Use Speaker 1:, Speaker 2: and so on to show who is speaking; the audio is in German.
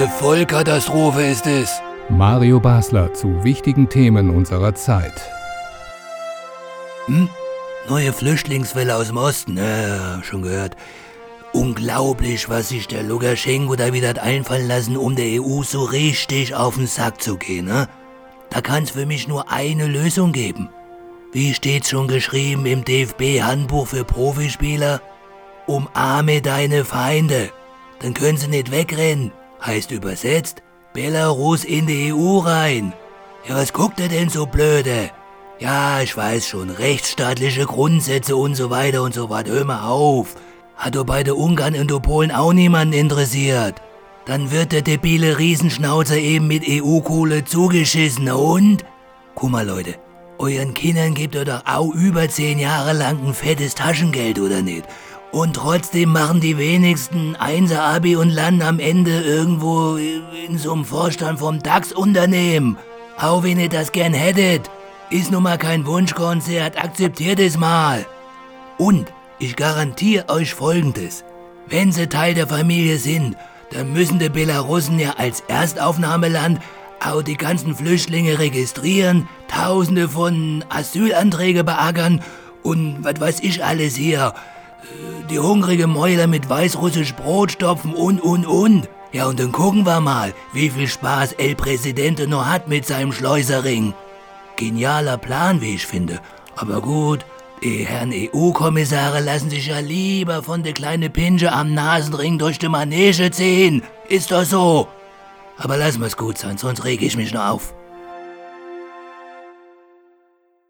Speaker 1: Eine Vollkatastrophe ist es.
Speaker 2: Mario Basler zu wichtigen Themen unserer Zeit.
Speaker 1: Hm? Neue Flüchtlingswelle aus dem Osten, ja, schon gehört. Unglaublich, was sich der Lukaschenko da wieder hat einfallen lassen, um der EU so richtig auf den Sack zu gehen, ne? Da kann es für mich nur eine Lösung geben. Wie steht's schon geschrieben im DFB-Handbuch für Profispieler? Umarme deine Feinde, dann können sie nicht wegrennen. Heißt übersetzt, Belarus in die EU rein. Ja, was guckt ihr denn so blöde? Ja, ich weiß schon, rechtsstaatliche Grundsätze und so weiter und so weiter. Hör mal auf. Hat doch bei den Ungarn und den Polen auch niemanden interessiert. Dann wird der debile Riesenschnauzer eben mit EU-Kohle zugeschissen und? Guck mal, Leute, euren Kindern gebt ihr doch auch über zehn Jahre lang ein fettes Taschengeld, oder nicht? Und trotzdem machen die wenigsten Einser-Abi und landen am Ende irgendwo in so einem Vorstand vom DAX-Unternehmen. Auch wenn ihr das gern hättet. Ist nun mal kein Wunschkonzert, akzeptiert es mal. Und ich garantiere euch Folgendes. Wenn sie Teil der Familie sind, dann müssen die Belarussen ja als Erstaufnahmeland auch die ganzen Flüchtlinge registrieren, Tausende von Asylanträge beackern und was weiß ich alles hier die hungrige Mäuler mit weißrussisch Brot stopfen und, und, und. Ja, und dann gucken wir mal, wie viel Spaß El Presidente noch hat mit seinem Schleusering. Genialer Plan, wie ich finde. Aber gut, die Herren EU-Kommissare lassen sich ja lieber von der kleinen Pinche am Nasenring durch die Manege ziehen. Ist doch so. Aber lass mal's gut sein, sonst reg ich mich noch auf.